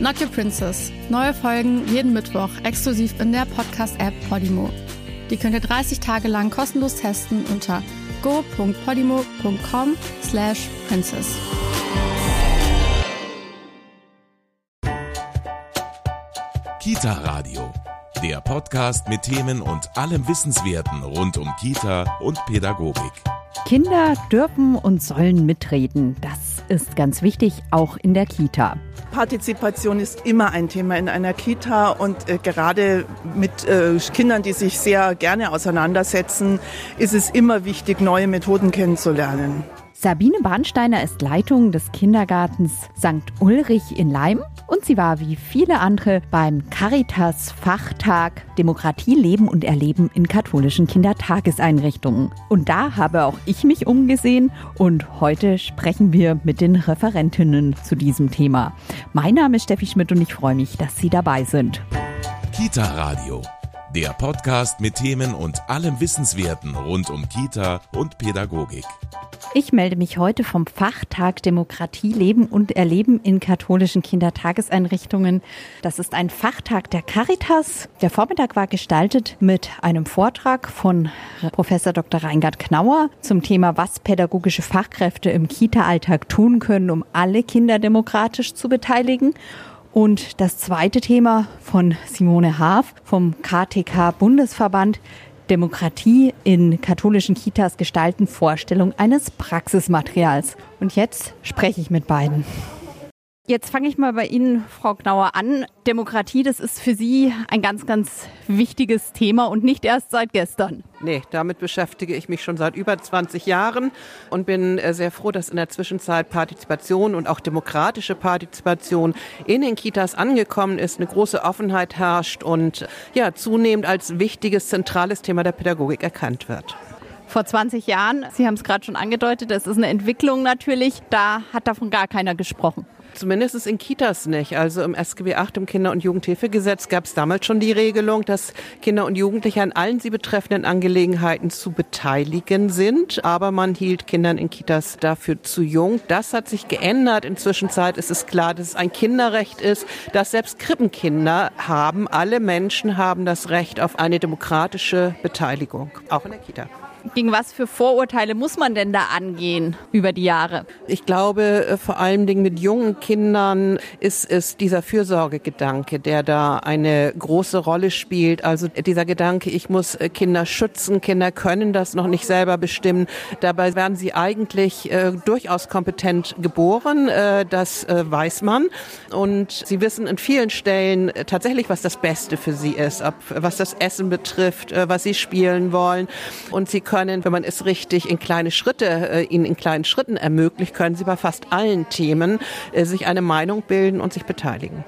Not Your Princess. Neue Folgen jeden Mittwoch exklusiv in der Podcast-App Podimo. Die könnt ihr 30 Tage lang kostenlos testen unter go.podimo.com slash princess. Kita Radio der Podcast mit Themen und allem Wissenswerten rund um Kita und Pädagogik. Kinder dürfen und sollen mitreden. Das ist ganz wichtig, auch in der Kita. Partizipation ist immer ein Thema in einer Kita und äh, gerade mit äh, Kindern, die sich sehr gerne auseinandersetzen, ist es immer wichtig, neue Methoden kennenzulernen. Sabine Bahnsteiner ist Leitung des Kindergartens St. Ulrich in Leim und sie war wie viele andere beim Caritas Fachtag Demokratie leben und erleben in katholischen Kindertageseinrichtungen. Und da habe auch ich mich umgesehen und heute sprechen wir mit den Referentinnen zu diesem Thema. Mein Name ist Steffi Schmidt und ich freue mich, dass Sie dabei sind. Kita Radio der Podcast mit Themen und allem Wissenswerten rund um Kita und Pädagogik. Ich melde mich heute vom Fachtag Demokratie leben und erleben in katholischen Kindertageseinrichtungen. Das ist ein Fachtag der Caritas. Der Vormittag war gestaltet mit einem Vortrag von Professor Dr. Reingard Knauer zum Thema, was pädagogische Fachkräfte im Kita-Alltag tun können, um alle Kinder demokratisch zu beteiligen. Und das zweite Thema von Simone Haaf vom KTK Bundesverband Demokratie in katholischen Kitas gestalten Vorstellung eines Praxismaterials. Und jetzt spreche ich mit beiden. Jetzt fange ich mal bei Ihnen, Frau Gnauer, an. Demokratie, das ist für Sie ein ganz, ganz wichtiges Thema und nicht erst seit gestern. Nee, damit beschäftige ich mich schon seit über 20 Jahren und bin äh, sehr froh, dass in der Zwischenzeit Partizipation und auch demokratische Partizipation in den Kitas angekommen ist, eine große Offenheit herrscht und ja, zunehmend als wichtiges, zentrales Thema der Pädagogik erkannt wird vor 20 Jahren. Sie haben es gerade schon angedeutet, das ist eine Entwicklung natürlich. Da hat davon gar keiner gesprochen. Zumindest in Kitas nicht. Also im SGB 8, im Kinder- und Jugendhilfegesetz, gab es damals schon die Regelung, dass Kinder und Jugendliche an allen sie betreffenden Angelegenheiten zu beteiligen sind. Aber man hielt Kindern in Kitas dafür zu jung. Das hat sich geändert. Inzwischen ist es klar, dass es ein Kinderrecht ist, dass selbst Krippenkinder haben. Alle Menschen haben das Recht auf eine demokratische Beteiligung, auch in der Kita. Gegen was für Vorurteile muss man denn da angehen über die Jahre? Ich glaube, äh, vor allen Dingen mit jungen Kindern ist es dieser Fürsorgegedanke, der da eine große Rolle spielt. Also dieser Gedanke, ich muss äh, Kinder schützen, Kinder können das noch nicht selber bestimmen. Dabei werden sie eigentlich äh, durchaus kompetent geboren, äh, das äh, weiß man. Und sie wissen in vielen Stellen äh, tatsächlich, was das Beste für sie ist, ob, was das Essen betrifft, was sie spielen wollen. Und sie können, wenn man es richtig in kleine Schritte, äh, ihnen in kleinen Schritten ermöglicht, können sie bei fast allen Themen äh, sich eine Meinung bilden und sich beteiligen.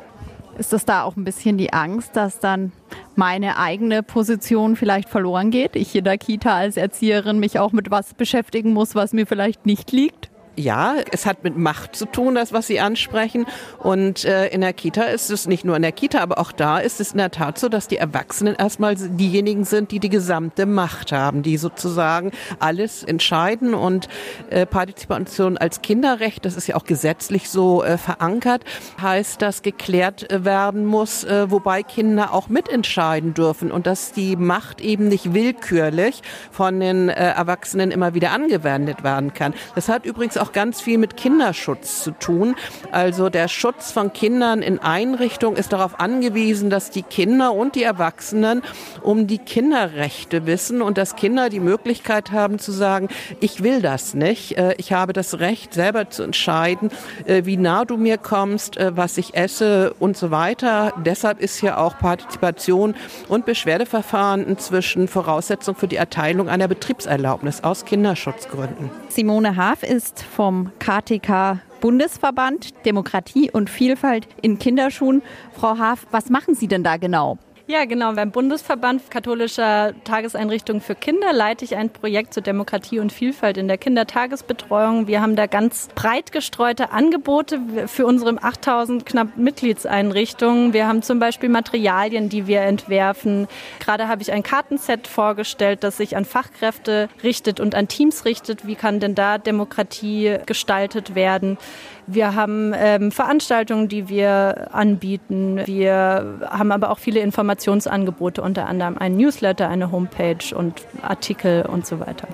Ist das da auch ein bisschen die Angst, dass dann meine eigene Position vielleicht verloren geht? Ich in der Kita als Erzieherin mich auch mit was beschäftigen muss, was mir vielleicht nicht liegt? Ja, es hat mit Macht zu tun, das, was Sie ansprechen. Und äh, in der Kita ist es nicht nur in der Kita, aber auch da ist es in der Tat so, dass die Erwachsenen erstmal diejenigen sind, die die gesamte Macht haben, die sozusagen alles entscheiden. Und äh, Partizipation als Kinderrecht, das ist ja auch gesetzlich so äh, verankert, heißt, dass geklärt äh, werden muss, äh, wobei Kinder auch mitentscheiden dürfen und dass die Macht eben nicht willkürlich von den äh, Erwachsenen immer wieder angewendet werden kann. Das hat übrigens auch ganz viel mit Kinderschutz zu tun. Also der Schutz von Kindern in Einrichtungen ist darauf angewiesen, dass die Kinder und die Erwachsenen um die Kinderrechte wissen und dass Kinder die Möglichkeit haben zu sagen, ich will das nicht. Äh, ich habe das Recht, selber zu entscheiden, äh, wie nah du mir kommst, äh, was ich esse und so weiter. Deshalb ist hier auch Partizipation und Beschwerdeverfahren inzwischen Voraussetzung für die Erteilung einer Betriebserlaubnis aus Kinderschutzgründen. Simone Haaf ist vom KTK Bundesverband Demokratie und Vielfalt in Kinderschuhen. Frau Haaf, was machen Sie denn da genau? Ja, genau. Beim Bundesverband katholischer Tageseinrichtungen für Kinder leite ich ein Projekt zur Demokratie und Vielfalt in der Kindertagesbetreuung. Wir haben da ganz breit gestreute Angebote für unsere 8000 knapp Mitgliedseinrichtungen. Wir haben zum Beispiel Materialien, die wir entwerfen. Gerade habe ich ein Kartenset vorgestellt, das sich an Fachkräfte richtet und an Teams richtet. Wie kann denn da Demokratie gestaltet werden? Wir haben ähm, Veranstaltungen, die wir anbieten. Wir haben aber auch viele Informationsangebote, unter anderem ein Newsletter, eine Homepage und Artikel und so weiter.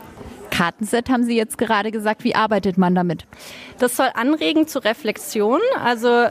Kartenset haben Sie jetzt gerade gesagt. Wie arbeitet man damit? Das soll anregen zur Reflexion. Also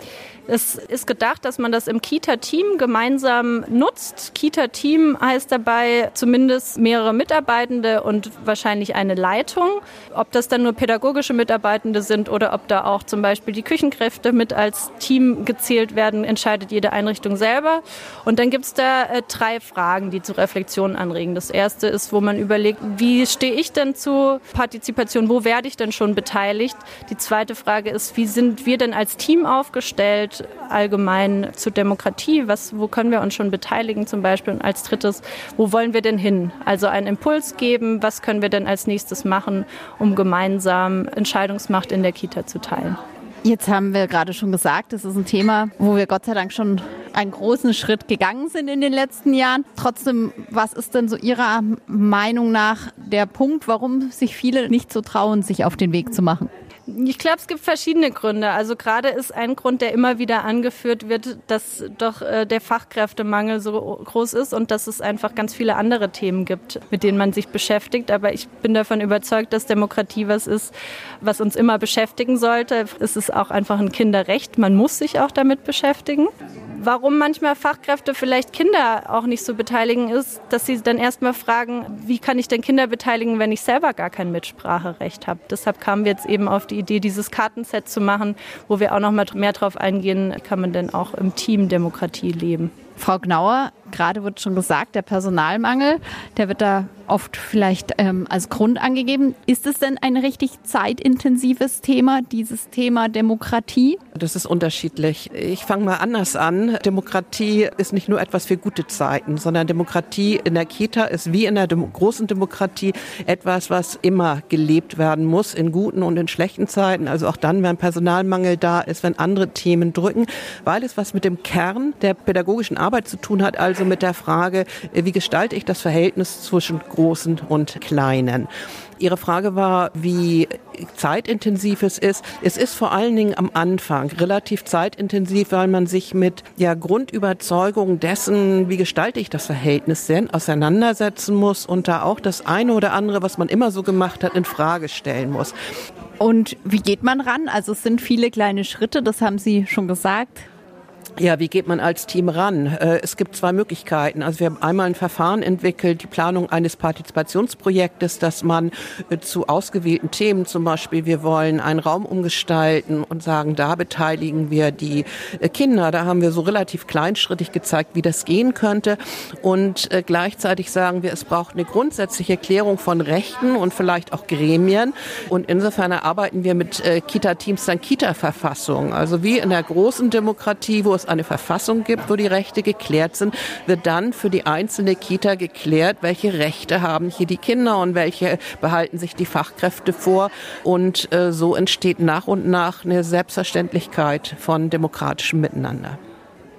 es ist gedacht, dass man das im Kita-Team gemeinsam nutzt. Kita-Team heißt dabei zumindest mehrere Mitarbeitende und wahrscheinlich eine Leitung. Ob das dann nur pädagogische Mitarbeitende sind oder ob da auch zum Beispiel die Küchenkräfte mit als Team gezählt werden, entscheidet jede Einrichtung selber. Und dann gibt es da äh, drei Fragen, die zur Reflexion anregen. Das erste ist, wo man überlegt, wie stehe ich denn zu Partizipation? Wo werde ich denn schon beteiligt? Die zweite Frage ist, wie sind wir denn als Team aufgestellt? Allgemein zur Demokratie? Was, wo können wir uns schon beteiligen zum Beispiel? Und als drittes, wo wollen wir denn hin? Also einen Impuls geben, was können wir denn als nächstes machen, um gemeinsam Entscheidungsmacht in der Kita zu teilen? Jetzt haben wir gerade schon gesagt, das ist ein Thema, wo wir Gott sei Dank schon einen großen Schritt gegangen sind in den letzten Jahren. Trotzdem, was ist denn so Ihrer Meinung nach der Punkt, warum sich viele nicht so trauen, sich auf den Weg zu machen? Ich glaube, es gibt verschiedene Gründe. Also gerade ist ein Grund, der immer wieder angeführt wird, dass doch äh, der Fachkräftemangel so groß ist und dass es einfach ganz viele andere Themen gibt, mit denen man sich beschäftigt. Aber ich bin davon überzeugt, dass Demokratie was ist, was uns immer beschäftigen sollte. Es ist auch einfach ein Kinderrecht. Man muss sich auch damit beschäftigen warum manchmal Fachkräfte vielleicht Kinder auch nicht so beteiligen, ist, dass sie dann erstmal fragen, wie kann ich denn Kinder beteiligen, wenn ich selber gar kein Mitspracherecht habe. Deshalb kamen wir jetzt eben auf die Idee, dieses Kartenset zu machen, wo wir auch noch mal mehr darauf eingehen, kann man denn auch im Team Demokratie leben. Frau Gnauer, gerade wird schon gesagt, der Personalmangel, der wird da oft vielleicht ähm, als Grund angegeben. Ist es denn ein richtig zeitintensives Thema, dieses Thema Demokratie? Das ist unterschiedlich. Ich fange mal anders an. Demokratie ist nicht nur etwas für gute Zeiten, sondern Demokratie in der Kita ist wie in der Dem großen Demokratie etwas, was immer gelebt werden muss, in guten und in schlechten Zeiten. Also auch dann, wenn Personalmangel da ist, wenn andere Themen drücken, weil es was mit dem Kern der pädagogischen Arbeit zu tun hat, also mit der Frage, wie gestalte ich das Verhältnis zwischen Großen und Kleinen. Ihre Frage war, wie zeitintensiv es ist. Es ist vor allen Dingen am Anfang relativ zeitintensiv, weil man sich mit ja, Grundüberzeugungen dessen, wie gestalte ich das Verhältnis denn, auseinandersetzen muss und da auch das eine oder andere, was man immer so gemacht hat, in Frage stellen muss. Und wie geht man ran? Also es sind viele kleine Schritte, das haben Sie schon gesagt. Ja, wie geht man als Team ran? Äh, es gibt zwei Möglichkeiten. Also wir haben einmal ein Verfahren entwickelt, die Planung eines Partizipationsprojektes, dass man äh, zu ausgewählten Themen, zum Beispiel wir wollen einen Raum umgestalten und sagen, da beteiligen wir die äh, Kinder. Da haben wir so relativ kleinschrittig gezeigt, wie das gehen könnte. Und gleichzeitig sagen wir, es braucht eine grundsätzliche Erklärung von Rechten und vielleicht auch Gremien. Und insofern arbeiten wir mit Kita-Teams dann Kita-Verfassung. Also wie in der großen Demokratie, wo es eine Verfassung gibt, wo die Rechte geklärt sind, wird dann für die einzelne Kita geklärt, welche Rechte haben hier die Kinder und welche behalten sich die Fachkräfte vor. Und äh, so entsteht nach und nach eine Selbstverständlichkeit von demokratischem Miteinander.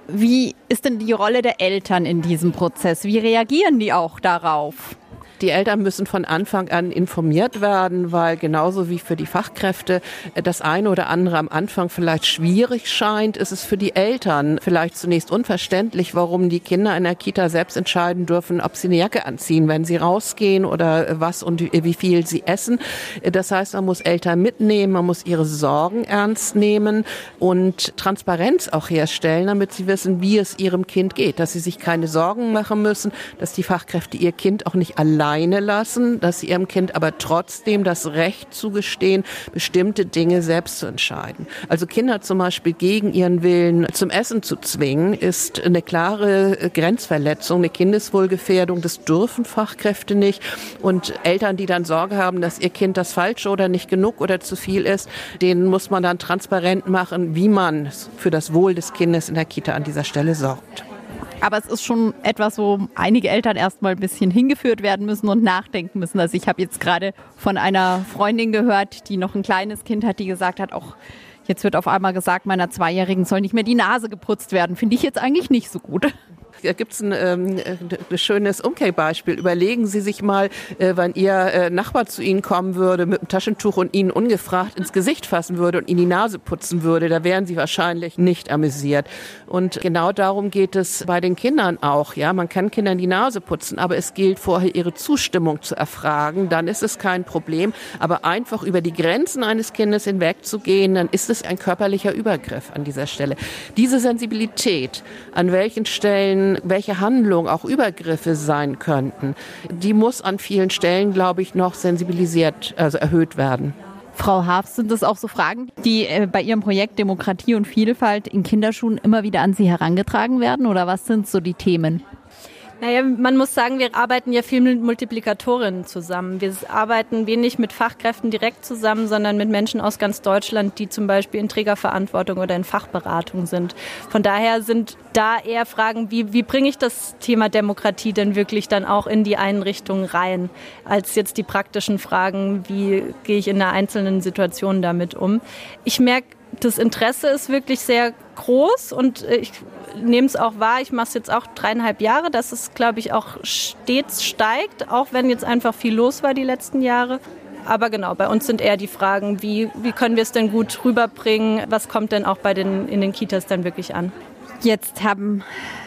Wie ist denn die Rolle der Eltern in diesem Prozess? Wie reagieren die auch darauf? Die Eltern müssen von Anfang an informiert werden, weil genauso wie für die Fachkräfte äh, das eine oder andere am Anfang vielleicht schwierig scheint, ist es für die Eltern vielleicht zunächst unverständlich, warum die Kinder in der Kita selbst entscheiden dürfen, ob sie eine Jacke anziehen, wenn sie rausgehen oder was und wie viel sie essen. Das heißt, man muss Eltern mitnehmen, man muss ihre Sorgen ernst nehmen und Transparenz auch herstellen, damit sie wissen, wie es ihrem Kind geht, dass sie sich keine Sorgen machen müssen, dass die Fachkräfte ihr Kind auch nicht allein alleine lassen, dass sie ihrem Kind aber trotzdem das Recht zugestehen, bestimmte Dinge selbst zu entscheiden. Also Kinder zum Beispiel gegen ihren Willen zum Essen zu zwingen, ist eine klare Grenzverletzung, eine Kindeswohlgefährdung. Das dürfen Fachkräfte nicht. Und Eltern, die dann Sorge haben, dass ihr Kind das Falsche oder nicht genug oder zu viel ist, denen muss man dann transparent machen, wie man für das Wohl des Kindes in der Kita an dieser Stelle sorgt. Aber es ist schon etwas, wo einige Eltern erstmal ein bisschen hingeführt werden müssen und nachdenken müssen. Also ich habe jetzt gerade von einer Freundin gehört, die noch ein kleines Kind hat, die gesagt hat, auch jetzt wird auf einmal gesagt, meiner Zweijährigen soll nicht mehr die Nase geputzt werden. Finde ich jetzt eigentlich nicht so gut. Da gibt es ein, ähm, ein schönes Umkehrbeispiel. Überlegen Sie sich mal, äh, wenn Ihr äh, Nachbar zu Ihnen kommen würde mit einem Taschentuch und Ihnen ungefragt ins Gesicht fassen würde und Ihnen die Nase putzen würde, da wären Sie wahrscheinlich nicht amüsiert. Und genau darum geht es bei den Kindern auch. Ja, man kann Kindern die Nase putzen, aber es gilt vorher ihre Zustimmung zu erfragen. Dann ist es kein Problem. Aber einfach über die Grenzen eines Kindes hinwegzugehen, dann ist es ein körperlicher Übergriff an dieser Stelle. Diese Sensibilität, an welchen Stellen welche Handlungen auch Übergriffe sein könnten, die muss an vielen Stellen, glaube ich, noch sensibilisiert, also erhöht werden. Frau Haaf, sind das auch so Fragen, die äh, bei Ihrem Projekt Demokratie und Vielfalt in Kinderschuhen immer wieder an Sie herangetragen werden? Oder was sind so die Themen? Naja, man muss sagen, wir arbeiten ja viel mit Multiplikatorinnen zusammen. Wir arbeiten wenig mit Fachkräften direkt zusammen, sondern mit Menschen aus ganz Deutschland, die zum Beispiel in Trägerverantwortung oder in Fachberatung sind. Von daher sind da eher Fragen, wie, wie bringe ich das Thema Demokratie denn wirklich dann auch in die Einrichtung rein, als jetzt die praktischen Fragen, wie gehe ich in einer einzelnen Situation damit um. Ich merke, das Interesse ist wirklich sehr groß und ich nehme es auch wahr. Ich mache es jetzt auch dreieinhalb Jahre, dass es, glaube ich, auch stets steigt, auch wenn jetzt einfach viel los war die letzten Jahre. Aber genau, bei uns sind eher die Fragen, wie, wie können wir es denn gut rüberbringen? Was kommt denn auch bei den, in den Kitas dann wirklich an? Jetzt haben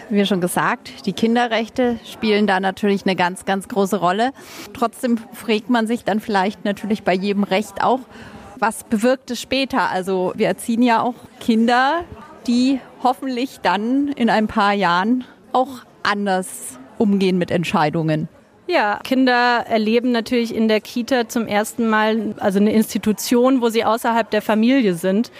wir schon gesagt, die Kinderrechte spielen da natürlich eine ganz, ganz große Rolle. Trotzdem fragt man sich dann vielleicht natürlich bei jedem Recht auch, was bewirkt es später? Also wir erziehen ja auch Kinder, die hoffentlich dann in ein paar Jahren auch anders umgehen mit Entscheidungen. Ja, Kinder erleben natürlich in der Kita zum ersten Mal also eine Institution, wo sie außerhalb der Familie sind.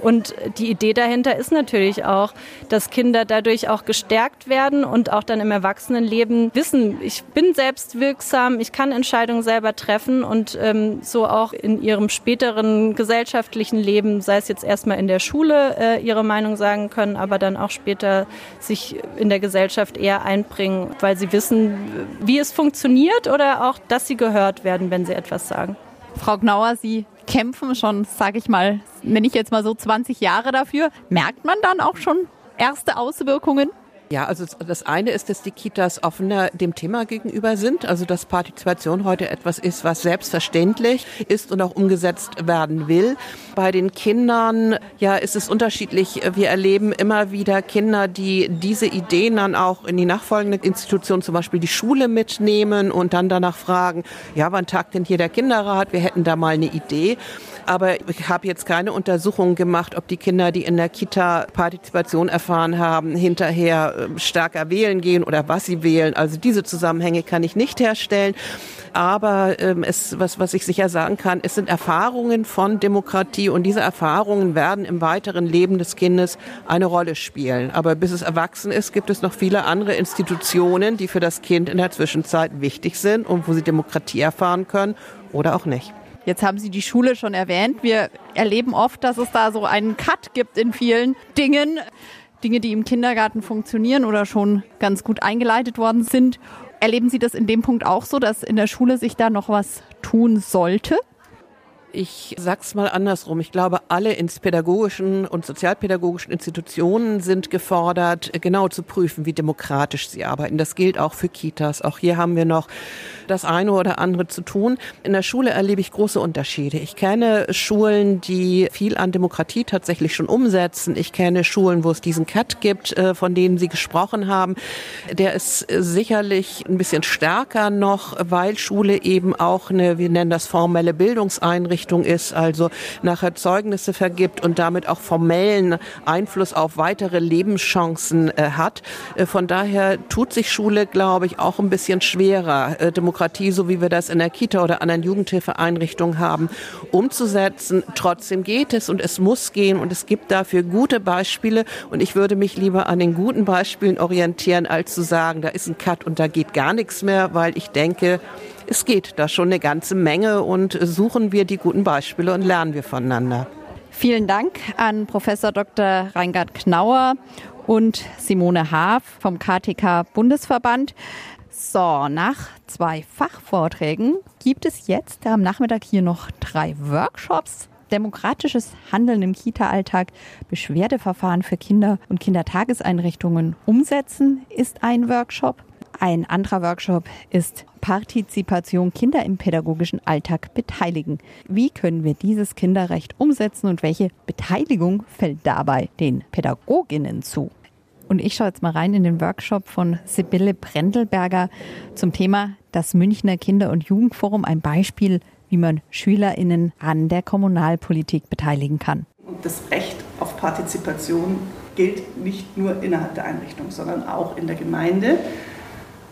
Und die Idee dahinter ist natürlich auch, dass Kinder dadurch auch gestärkt werden und auch dann im Erwachsenenleben wissen, ich bin selbst wirksam, ich kann Entscheidungen selber treffen und ähm, so auch in ihrem späteren gesellschaftlichen Leben, sei es jetzt erstmal in der Schule, äh, ihre Meinung sagen können, aber dann auch später sich in der Gesellschaft eher einbringen, weil sie wissen, wie es funktioniert oder auch, dass sie gehört werden, wenn sie etwas sagen. Frau Gnauer, Sie kämpfen schon, sage ich mal, nenne ich jetzt mal so 20 Jahre dafür. Merkt man dann auch schon erste Auswirkungen? Ja, also das eine ist, dass die Kitas offener dem Thema gegenüber sind, also dass Partizipation heute etwas ist, was selbstverständlich ist und auch umgesetzt werden will. Bei den Kindern, ja, ist es unterschiedlich. Wir erleben immer wieder Kinder, die diese Ideen dann auch in die nachfolgende Institution, zum Beispiel die Schule mitnehmen und dann danach fragen, ja, wann tagt denn hier der Kinderrat? Wir hätten da mal eine Idee. Aber ich habe jetzt keine Untersuchungen gemacht, ob die Kinder, die in der Kita Partizipation erfahren haben, hinterher ähm, stärker wählen gehen oder was sie wählen. Also diese Zusammenhänge kann ich nicht herstellen. Aber ähm, es, was, was ich sicher sagen kann, es sind Erfahrungen von Demokratie und diese Erfahrungen werden im weiteren Leben des Kindes eine Rolle spielen. Aber bis es erwachsen ist, gibt es noch viele andere Institutionen, die für das Kind in der Zwischenzeit wichtig sind und wo sie Demokratie erfahren können oder auch nicht. Jetzt haben Sie die Schule schon erwähnt. Wir erleben oft, dass es da so einen Cut gibt in vielen Dingen. Dinge, die im Kindergarten funktionieren oder schon ganz gut eingeleitet worden sind. Erleben Sie das in dem Punkt auch so, dass in der Schule sich da noch was tun sollte? Ich sag's mal andersrum. Ich glaube, alle ins pädagogischen und sozialpädagogischen Institutionen sind gefordert, genau zu prüfen, wie demokratisch sie arbeiten. Das gilt auch für Kitas. Auch hier haben wir noch das eine oder andere zu tun. In der Schule erlebe ich große Unterschiede. Ich kenne Schulen, die viel an Demokratie tatsächlich schon umsetzen. Ich kenne Schulen, wo es diesen Cut gibt, äh, von denen Sie gesprochen haben. Der ist sicherlich ein bisschen stärker noch, weil Schule eben auch eine, wir nennen das formelle Bildungseinrichtung, Einrichtung ist, also nachher Zeugnisse vergibt und damit auch formellen Einfluss auf weitere Lebenschancen äh, hat. Äh, von daher tut sich Schule, glaube ich, auch ein bisschen schwerer, äh, Demokratie, so wie wir das in der Kita oder anderen Jugendhilfeeinrichtungen haben, umzusetzen. Trotzdem geht es und es muss gehen und es gibt dafür gute Beispiele und ich würde mich lieber an den guten Beispielen orientieren, als zu sagen, da ist ein Cut und da geht gar nichts mehr, weil ich denke, es geht da schon eine ganze Menge und suchen wir die guten Beispiele und lernen wir voneinander. Vielen Dank an Professor Dr. Reingard Knauer und Simone Haaf vom KTK Bundesverband. So, nach zwei Fachvorträgen gibt es jetzt am Nachmittag hier noch drei Workshops. Demokratisches Handeln im Kita-Alltag, Beschwerdeverfahren für Kinder und Kindertageseinrichtungen umsetzen ist ein Workshop. Ein anderer Workshop ist Partizipation Kinder im pädagogischen Alltag beteiligen. Wie können wir dieses Kinderrecht umsetzen und welche Beteiligung fällt dabei den Pädagoginnen zu? Und ich schaue jetzt mal rein in den Workshop von Sibylle Brendelberger zum Thema das Münchner Kinder- und Jugendforum, ein Beispiel, wie man SchülerInnen an der Kommunalpolitik beteiligen kann. Und das Recht auf Partizipation gilt nicht nur innerhalb der Einrichtung, sondern auch in der Gemeinde.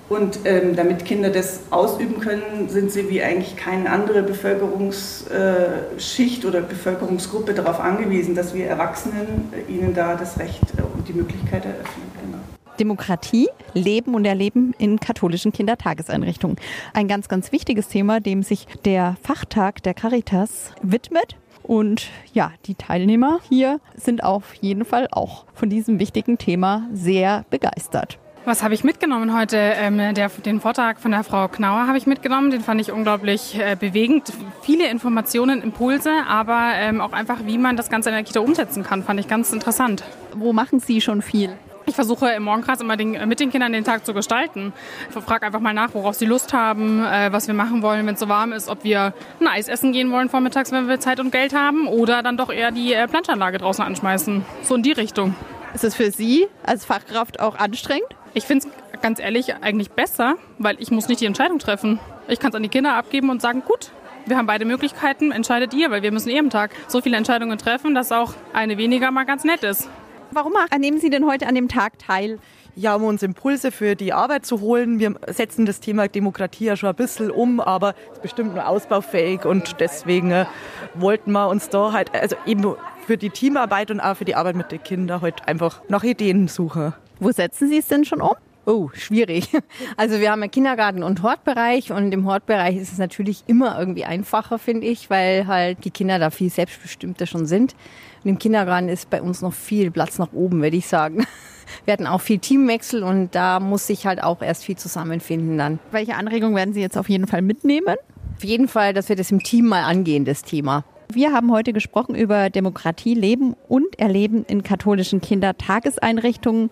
Und ähm, damit Kinder das ausüben können, sind sie wie eigentlich keine andere Bevölkerungsschicht oder Bevölkerungsgruppe darauf angewiesen, dass wir Erwachsenen ihnen da das Recht und die Möglichkeit eröffnen. Genau. Demokratie, Leben und Erleben in katholischen Kindertageseinrichtungen. Ein ganz, ganz wichtiges Thema, dem sich der Fachtag der Caritas widmet. Und ja, die Teilnehmer hier sind auf jeden Fall auch von diesem wichtigen Thema sehr begeistert. Was habe ich mitgenommen heute? Ähm, der, den Vortrag von der Frau Knauer habe ich mitgenommen. Den fand ich unglaublich äh, bewegend. Viele Informationen, Impulse, aber ähm, auch einfach, wie man das Ganze in der Kita umsetzen kann, fand ich ganz interessant. Wo machen Sie schon viel? Ich versuche im Morgenkreis immer den, mit den Kindern den Tag zu gestalten. Ich frage einfach mal nach, worauf sie Lust haben, äh, was wir machen wollen, wenn es so warm ist, ob wir ein Eis essen gehen wollen vormittags, wenn wir Zeit und Geld haben, oder dann doch eher die äh, Planschanlage draußen anschmeißen. So in die Richtung. Ist es für Sie als Fachkraft auch anstrengend? Ich finde es ganz ehrlich eigentlich besser, weil ich muss nicht die Entscheidung treffen. Ich kann es an die Kinder abgeben und sagen, gut, wir haben beide Möglichkeiten, entscheidet ihr, weil wir müssen eh am Tag so viele Entscheidungen treffen, dass auch eine weniger mal ganz nett ist. Warum nehmen Sie denn heute an dem Tag teil? Ja, um uns Impulse für die Arbeit zu holen. Wir setzen das Thema Demokratie ja schon ein bisschen um, aber es ist bestimmt nur ausbaufähig und deswegen äh, wollten wir uns da halt, also eben für die Teamarbeit und auch für die Arbeit mit den Kindern halt einfach nach Ideen suchen. Wo setzen Sie es denn schon um? Oh, schwierig. Also wir haben einen Kindergarten- und Hortbereich und im Hortbereich ist es natürlich immer irgendwie einfacher, finde ich, weil halt die Kinder da viel selbstbestimmter schon sind. Und im Kindergarten ist bei uns noch viel Platz nach oben, würde ich sagen. Wir hatten auch viel Teamwechsel und da muss sich halt auch erst viel zusammenfinden dann. Welche Anregungen werden Sie jetzt auf jeden Fall mitnehmen? Auf jeden Fall, dass wir das im Team mal angehen, das Thema. Wir haben heute gesprochen über Demokratie, Leben und Erleben in katholischen Kindertageseinrichtungen.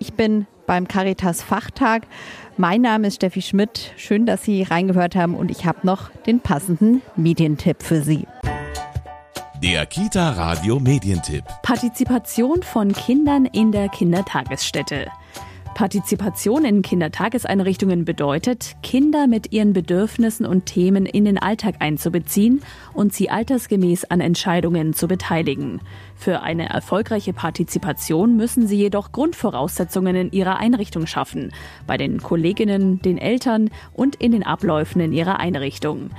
Ich bin beim Caritas Fachtag. Mein Name ist Steffi Schmidt. Schön, dass Sie reingehört haben und ich habe noch den passenden Medientipp für Sie. Der Kita Radio Medientipp. Partizipation von Kindern in der Kindertagesstätte. Partizipation in Kindertageseinrichtungen bedeutet, Kinder mit ihren Bedürfnissen und Themen in den Alltag einzubeziehen und sie altersgemäß an Entscheidungen zu beteiligen. Für eine erfolgreiche Partizipation müssen sie jedoch Grundvoraussetzungen in ihrer Einrichtung schaffen, bei den Kolleginnen, den Eltern und in den Abläufen in ihrer Einrichtung.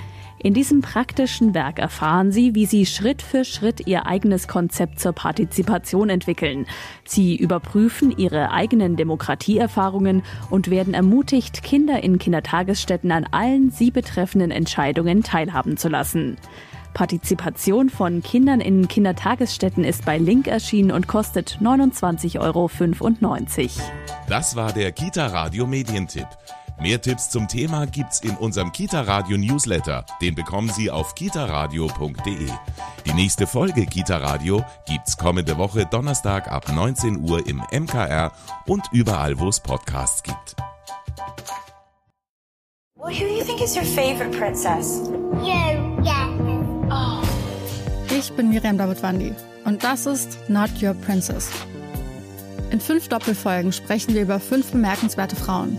In diesem praktischen Werk erfahren Sie, wie Sie Schritt für Schritt Ihr eigenes Konzept zur Partizipation entwickeln. Sie überprüfen Ihre eigenen Demokratieerfahrungen und werden ermutigt, Kinder in Kindertagesstätten an allen sie betreffenden Entscheidungen teilhaben zu lassen. Partizipation von Kindern in Kindertagesstätten ist bei Link erschienen und kostet 29,95 Euro. Das war der Kita Radio Medientipp. Mehr Tipps zum Thema gibt's in unserem Kita Radio Newsletter. Den bekommen Sie auf kitaradio.de. Die nächste Folge Kita Radio gibt's kommende Woche Donnerstag ab 19 Uhr im MKR und überall, wo es Podcasts gibt. Well, who do you think is your favorite princess? You, yeah. Oh. Ich bin Miriam Davidwandi und das ist Not Your Princess. In fünf Doppelfolgen sprechen wir über fünf bemerkenswerte Frauen.